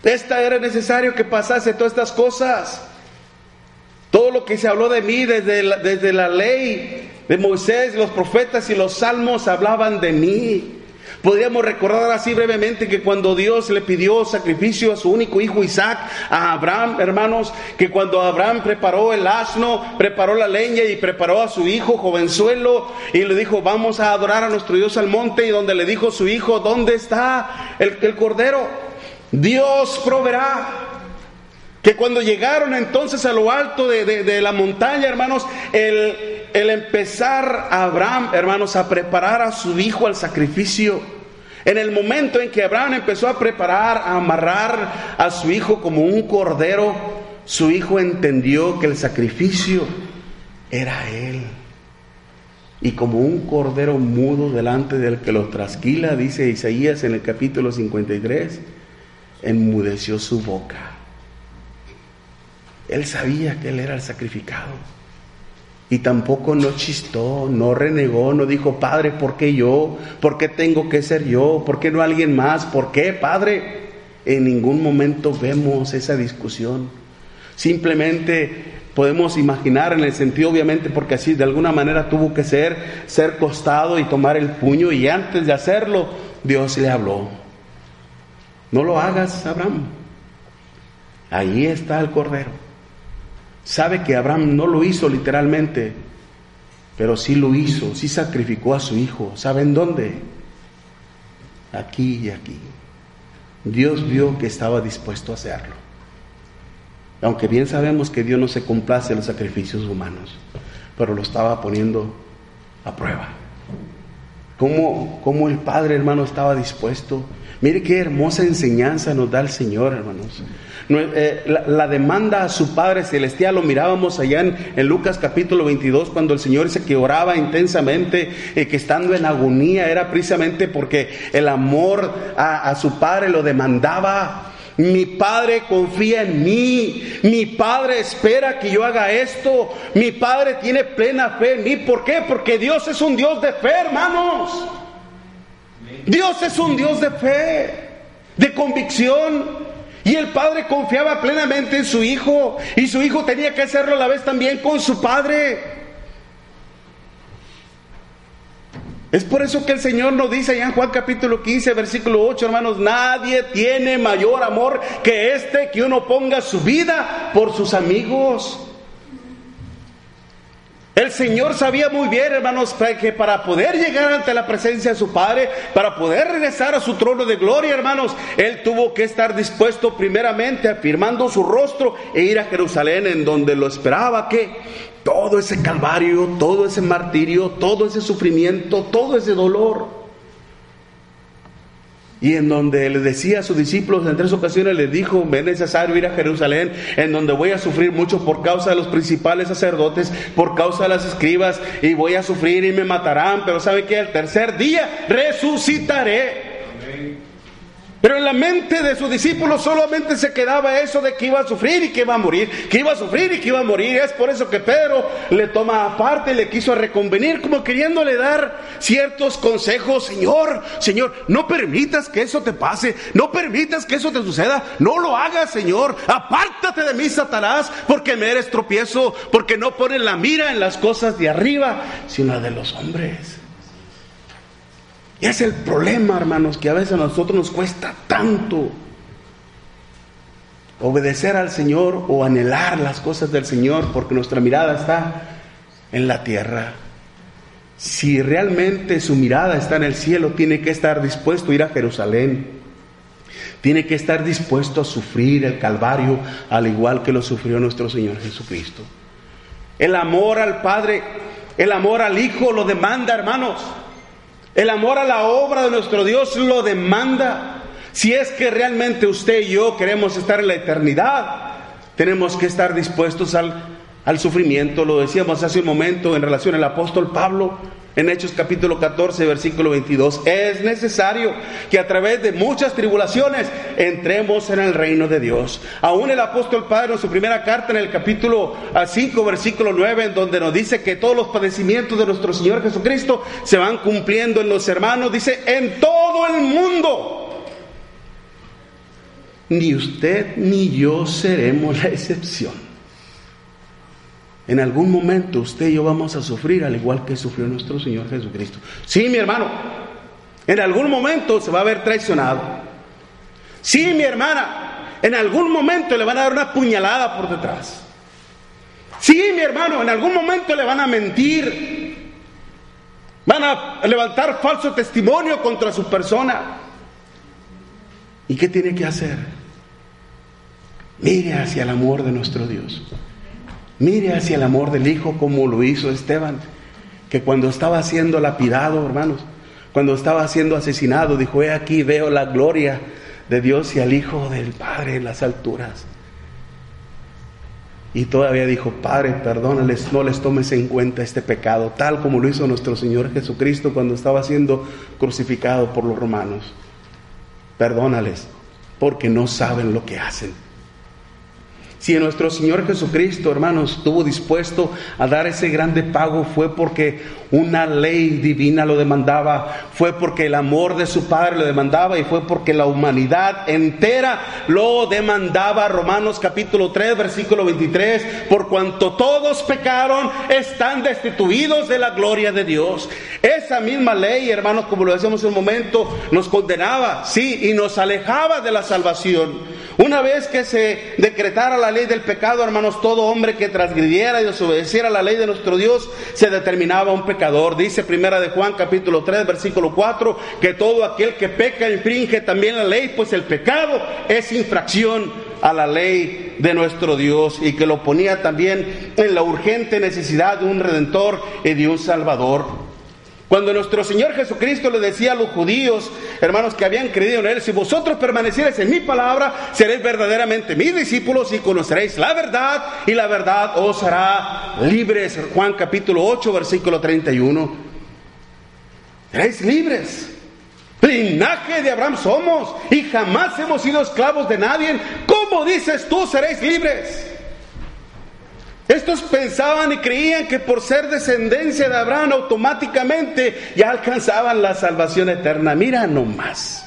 esta era necesario que pasase todas estas cosas. Todo lo que se habló de mí desde desde la ley, de Moisés, los profetas y los salmos hablaban de mí. Podríamos recordar así brevemente que cuando Dios le pidió sacrificio a su único hijo Isaac, a Abraham, hermanos, que cuando Abraham preparó el asno, preparó la leña y preparó a su hijo jovenzuelo y le dijo, vamos a adorar a nuestro Dios al monte y donde le dijo su hijo, ¿dónde está el, el cordero? Dios proveerá. Que cuando llegaron entonces a lo alto de, la montaña, hermanos, el, el empezar a Abraham, hermanos, a preparar a su hijo al sacrificio. En el momento en que Abraham empezó a preparar, a amarrar a su hijo como un cordero, su hijo entendió que el sacrificio era él. Y como un cordero mudo delante del que lo trasquila, dice Isaías en el capítulo 53, enmudeció su boca. Él sabía que Él era el sacrificado. Y tampoco no chistó, no renegó, no dijo, Padre, ¿por qué yo? ¿Por qué tengo que ser yo? ¿Por qué no alguien más? ¿Por qué, Padre? En ningún momento vemos esa discusión. Simplemente podemos imaginar en el sentido, obviamente, porque así de alguna manera tuvo que ser, ser costado y tomar el puño. Y antes de hacerlo, Dios le habló. No lo hagas, Abraham. Ahí está el cordero. Sabe que Abraham no lo hizo literalmente, pero sí lo hizo, sí sacrificó a su hijo. ¿Saben dónde? Aquí y aquí. Dios vio que estaba dispuesto a hacerlo. Aunque bien sabemos que Dios no se complace en los sacrificios humanos, pero lo estaba poniendo a prueba. ¿Cómo, cómo el Padre, hermano, estaba dispuesto? Mire qué hermosa enseñanza nos da el Señor, hermanos. Eh, la, demanda a su Padre Celestial lo mirábamos allá en, Lucas capítulo 22 cuando el Señor dice que oraba intensamente, y que estando en agonía era precisamente porque el amor a, a su Padre lo demandaba. Mi padre confía en mí. Mi padre espera que yo haga esto. Mi padre tiene plena fe en mí. ¿Por qué? Porque Dios es un Dios de fe, hermanos. Dios es un Dios de fe, de convicción. Y el padre confiaba plenamente en su hijo y su hijo tenía que hacerlo a la vez también con su padre. Es por eso que el Señor nos dice allá en Juan capítulo 15, versículo 8, hermanos, nadie tiene mayor amor que este que uno ponga su vida por sus amigos. El Señor sabía muy bien, hermanos, que para poder llegar ante la presencia de su Padre, para poder regresar a su trono de gloria, hermanos, Él tuvo que estar dispuesto primeramente afirmando su rostro e ir a Jerusalén en donde lo esperaba que todo ese calvario, todo ese martirio, todo ese sufrimiento, todo ese dolor y en donde le decía a sus discípulos en tres ocasiones, les dijo, es necesario ir a Jerusalén, en donde voy a sufrir mucho por causa de los principales sacerdotes, por causa de las escribas, y voy a sufrir y me matarán, pero sabe que el tercer día resucitaré. Pero en la mente de sus discípulos solamente se quedaba eso de que iba a sufrir y que iba a morir, que iba a sufrir y que iba a morir. Es por eso que Pedro le toma aparte y le quiso reconvenir, como queriéndole dar ciertos consejos. Señor, Señor, no permitas que eso te pase, no permitas que eso te suceda, no lo hagas, Señor. Apártate de mí, Satanás, porque me eres tropiezo, porque no pones la mira en las cosas de arriba, sino de los hombres. Es el problema, hermanos, que a veces a nosotros nos cuesta tanto obedecer al Señor o anhelar las cosas del Señor porque nuestra mirada está en la tierra. Si realmente su mirada está en el cielo, tiene que estar dispuesto a ir a Jerusalén. Tiene que estar dispuesto a sufrir el Calvario al igual que lo sufrió nuestro Señor Jesucristo. El amor al Padre, el amor al Hijo lo demanda, hermanos. El amor a la obra de nuestro Dios lo demanda. Si es que realmente usted y yo queremos estar en la eternidad, tenemos que estar dispuestos al, al sufrimiento. Lo decíamos hace un momento en relación al apóstol Pablo en Hechos capítulo 14, versículo 22. Es necesario que a través de muchas tribulaciones entremos en el reino de Dios. Aún el apóstol Padre en su primera carta en el capítulo 5, versículo 9, en donde nos dice que todos los padecimientos de nuestro Señor Jesucristo se van cumpliendo en los hermanos, dice, en todo el mundo. Ni usted ni yo seremos la excepción. En algún momento usted y yo vamos a sufrir al igual que sufrió nuestro Señor Jesucristo. Sí, mi hermano, en algún momento se va a ver traicionado. Sí, mi hermana, en algún momento le van a dar una puñalada por detrás. Sí, mi hermano, en algún momento le van a mentir. Van a levantar falso testimonio contra su persona. ¿Y qué tiene que hacer? Mire hacia el amor de nuestro Dios. Mire hacia el amor del Hijo como lo hizo Esteban, que cuando estaba siendo lapidado, hermanos, cuando estaba siendo asesinado, dijo, he aquí veo la gloria de Dios y al Hijo del Padre en las alturas. Y todavía dijo, Padre, perdónales, no les tomes en cuenta este pecado, tal como lo hizo nuestro Señor Jesucristo cuando estaba siendo crucificado por los romanos. Perdónales, porque no saben lo que hacen. Si nuestro Señor Jesucristo, hermanos, estuvo dispuesto a dar ese grande pago, fue porque una ley divina lo demandaba, fue porque el amor de su Padre lo demandaba y fue porque la humanidad entera lo demandaba. Romanos capítulo 3, versículo 23, por cuanto todos pecaron, están destituidos de la gloria de Dios. Esa misma ley, hermanos, como lo decíamos en un momento, nos condenaba, sí, y nos alejaba de la salvación. Una vez que se decretara la ley del pecado, hermanos, todo hombre que transgrediera y desobedeciera la ley de nuestro Dios se determinaba un pecador. Dice primera de Juan capítulo 3 versículo 4 que todo aquel que peca infringe también la ley, pues el pecado es infracción a la ley de nuestro Dios y que lo ponía también en la urgente necesidad de un redentor y de un salvador. Cuando nuestro Señor Jesucristo le decía a los judíos, hermanos que habían creído en Él, si vosotros permaneciereis en mi palabra, seréis verdaderamente mis discípulos y conoceréis la verdad y la verdad os hará libres. Juan capítulo 8, versículo 31. Seréis libres. Linaje de Abraham somos y jamás hemos sido esclavos de nadie. ¿Cómo dices tú seréis libres? Estos pensaban y creían que por ser descendencia de Abraham automáticamente ya alcanzaban la salvación eterna. Mira nomás,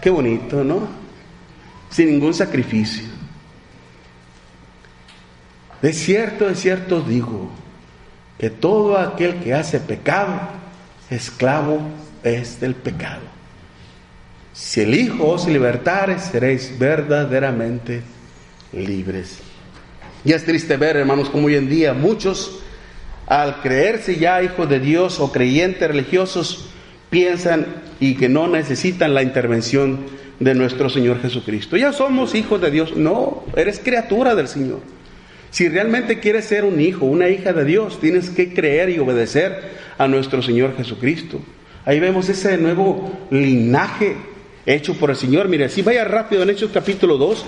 qué bonito, ¿no? Sin ningún sacrificio. De cierto, de cierto digo, que todo aquel que hace pecado, esclavo es del pecado. Si el Hijo os libertare, seréis verdaderamente libres. Y es triste ver, hermanos, como hoy en día muchos, al creerse ya hijos de Dios o creyentes religiosos, piensan y que no necesitan la intervención de nuestro Señor Jesucristo. Ya somos hijos de Dios. No, eres criatura del Señor. Si realmente quieres ser un hijo, una hija de Dios, tienes que creer y obedecer a nuestro Señor Jesucristo. Ahí vemos ese nuevo linaje hecho por el Señor. Mire, si vaya rápido en Hechos capítulo 2,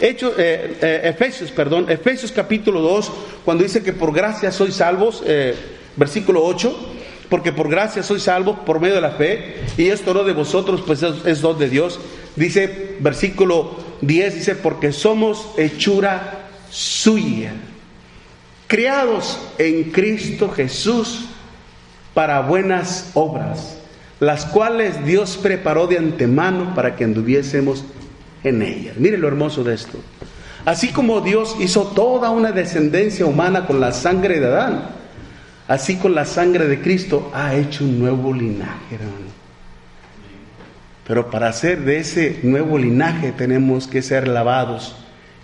Hechos, eh, eh, Efesios, perdón, Efesios capítulo 2, cuando dice que por gracia sois salvos, eh, versículo 8, porque por gracia sois salvos por medio de la fe, y esto no de vosotros, pues es, es don de Dios. Dice, versículo 10, dice, porque somos hechura suya, creados en Cristo Jesús para buenas obras las cuales Dios preparó de antemano para que anduviésemos en ellas. Mire lo hermoso de esto. Así como Dios hizo toda una descendencia humana con la sangre de Adán, así con la sangre de Cristo ha hecho un nuevo linaje, hermano. Pero para hacer de ese nuevo linaje tenemos que ser lavados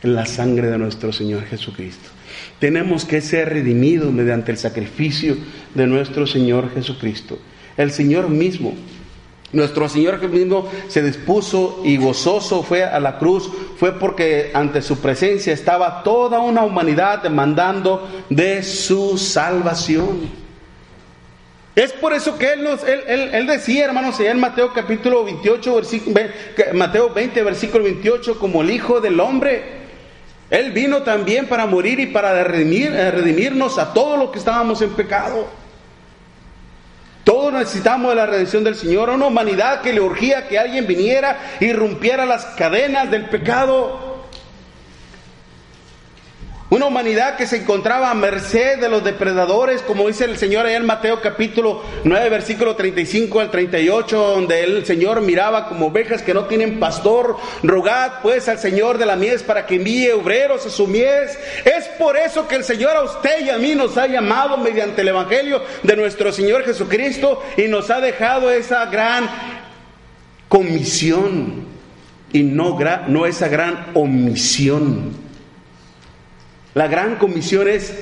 en la sangre de nuestro Señor Jesucristo. Tenemos que ser redimidos mediante el sacrificio de nuestro Señor Jesucristo. El Señor mismo, nuestro Señor mismo se dispuso y gozoso fue a la cruz, fue porque ante su presencia estaba toda una humanidad demandando de su salvación. Es por eso que él, nos, él, decía, hermanos, en Mateo capítulo 28, versículo, Mateo 20, versículo 28, como el Hijo del Hombre. Él vino también para morir y para redimir, eh, redimirnos a todos los que estábamos en pecado. Todos necesitamos de la redención del Señor, una humanidad que le urgía que alguien viniera y rompiera las cadenas del pecado. Una humanidad que se encontraba a merced de los depredadores, como dice el Señor allá en Mateo capítulo 9, versículo 35 al 38, donde el Señor miraba como ovejas que no tienen pastor. Rogad pues al Señor de la mies para que envíe obreros a su mies. Es por eso que el Señor a usted y a mí nos ha llamado mediante el Evangelio de nuestro Señor Jesucristo y nos ha dejado esa gran comisión y no, no esa gran omisión. La gran comisión es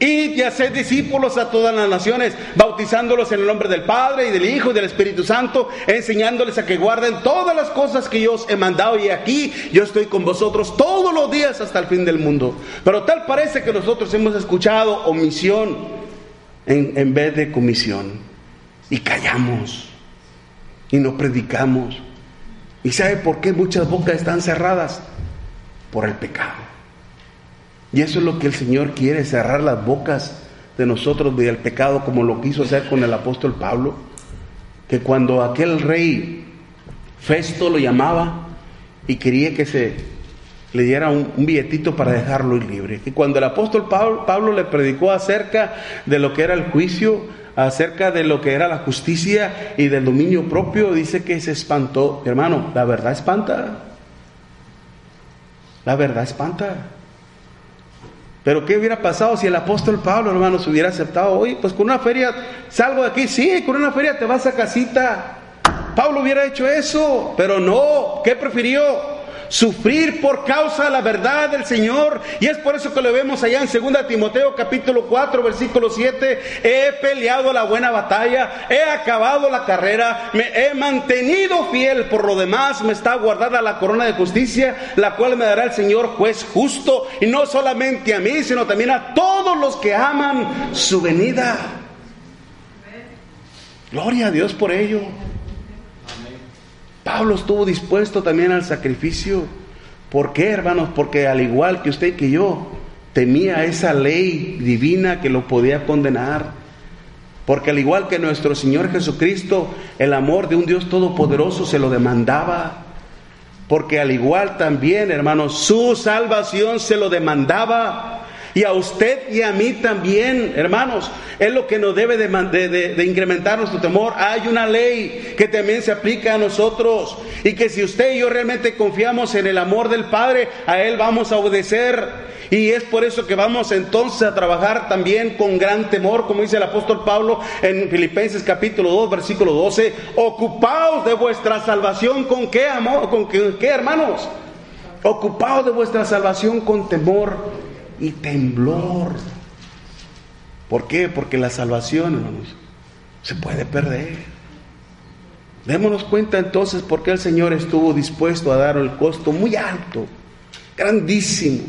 id y hacer discípulos a todas las naciones, bautizándolos en el nombre del Padre y del Hijo y del Espíritu Santo, enseñándoles a que guarden todas las cosas que yo os he mandado y aquí yo estoy con vosotros todos los días hasta el fin del mundo. Pero tal parece que nosotros hemos escuchado omisión en, en vez de comisión y callamos y no predicamos. ¿Y sabe por qué muchas bocas están cerradas? Por el pecado. Y eso es lo que el Señor quiere, cerrar las bocas de nosotros del pecado, como lo quiso hacer con el apóstol Pablo, que cuando aquel rey Festo lo llamaba y quería que se le diera un, billetito para dejarlo libre. Y cuando el apóstol Pablo, Pablo le predicó acerca de lo que era el juicio, acerca de lo que era la justicia y del dominio propio, dice que se espantó. Hermano, la verdad espanta. La verdad espanta. Pero ¿qué hubiera pasado si el apóstol Pablo, hermano, se hubiera aceptado? hoy? pues con una feria, salgo de aquí, sí, con una feria te vas a casita. Pablo hubiera hecho eso, pero no, ¿qué prefirió? Sufrir por causa de la verdad del Señor. Y es por eso que lo vemos allá en 2 Timoteo capítulo 4 versículo 7. He peleado la buena batalla, he acabado la carrera, me he mantenido fiel. Por lo demás me está guardada la corona de justicia, la cual me dará el Señor juez justo. Y no solamente a mí, sino también a todos los que aman su venida. Gloria a Dios por ello. Pablo estuvo dispuesto también al sacrificio. ¿Por qué, hermanos? Porque al igual que usted y que yo, temía esa ley divina que lo podía condenar. Porque al igual que nuestro Señor Jesucristo, el amor de un Dios todopoderoso se lo demandaba. Porque al igual también, hermanos, su salvación se lo demandaba. Y a usted y a mí también, hermanos, es lo que nos debe de, incrementar nuestro temor. Hay una ley que también se aplica a nosotros y que si usted y yo realmente confiamos en el amor del Padre, a Él vamos a obedecer. Y es por eso que vamos entonces a trabajar también con gran temor, como dice el apóstol Pablo en Filipenses capítulo 2, versículo 12, ocupaos de vuestra salvación. Con qué amor, con qué, qué hermanos, ocupaos de vuestra salvación con temor y temblor. ¿Por qué? Porque la salvación, hermanos, se puede perder. Démonos cuenta entonces por qué el Señor estuvo dispuesto a dar el costo muy alto, grandísimo.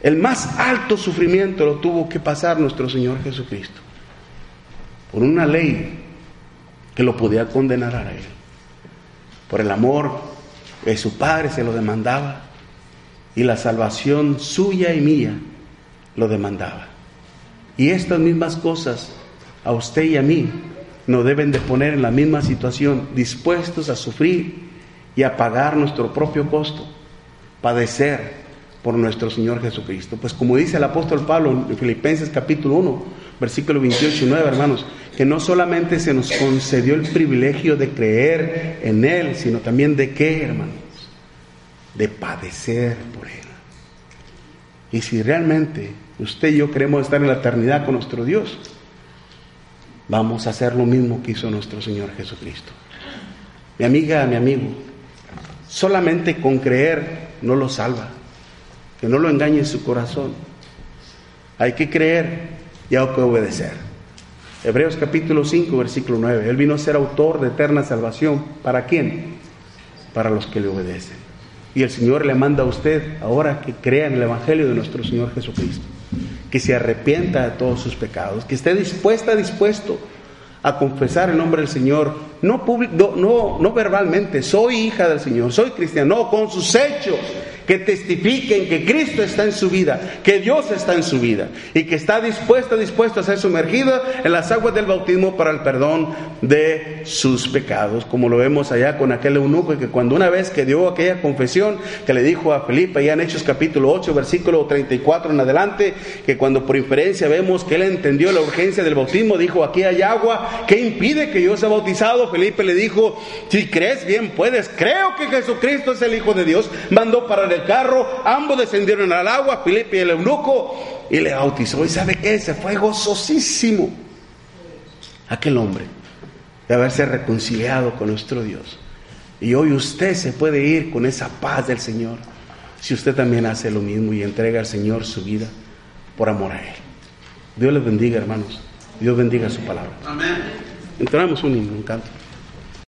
El más alto sufrimiento lo tuvo que pasar nuestro Señor Jesucristo. Por una ley que lo podía condenar a él. Por el amor que su Padre se lo demandaba y la salvación suya y mía lo demandaba. Y estas mismas cosas a usted y a mí nos deben de poner en la misma situación, dispuestos a sufrir y a pagar nuestro propio costo, padecer por nuestro Señor Jesucristo. Pues como dice el apóstol Pablo en Filipenses capítulo 1, versículo 28 y 9, hermanos, que no solamente se nos concedió el privilegio de creer en Él, sino también de qué, hermanos, de padecer por Él. Y si realmente usted y yo queremos estar en la eternidad con nuestro Dios, vamos a hacer lo mismo que hizo nuestro Señor Jesucristo. Mi amiga, mi amigo, solamente con creer no lo salva. Que no lo engañe en su corazón. Hay que creer y hay que obedecer. Hebreos capítulo 5, versículo 9. Él vino a ser autor de eterna salvación. ¿Para quién? Para los que le obedecen. Y el Señor le manda a usted ahora que crea en el Evangelio de nuestro Señor Jesucristo, que se arrepienta de todos sus pecados, que esté dispuesta, dispuesto a confesar el nombre del Señor, no, no, no verbalmente, soy hija del Señor, soy cristiano, no, con sus hechos, que testifiquen que Cristo está en su vida, que Dios está en su vida y que está dispuesto, dispuesto a ser sumergido en las aguas del bautismo para el perdón de sus pecados, como lo vemos allá con aquel eunuco que cuando una vez que dio aquella confesión que le dijo a Felipe, ya en Hechos capítulo 8, versículo 34 en adelante, que cuando por inferencia vemos que él entendió la urgencia del bautismo, dijo, aquí hay agua, ¿qué impide que yo sea bautizado? Felipe le dijo, si crees bien puedes, creo que Jesucristo es el Hijo de Dios, mandó para el carro, ambos descendieron al agua, Filipe y el eunuco, y le bautizó. ¿Y sabe qué? Se fue gozosísimo aquel hombre de haberse reconciliado con nuestro Dios. Y hoy usted se puede ir con esa paz del Señor si usted también hace lo mismo y entrega al Señor su vida por amor a Él. Dios les bendiga, hermanos. Dios bendiga su palabra. Amén. Entramos un himno, un canto.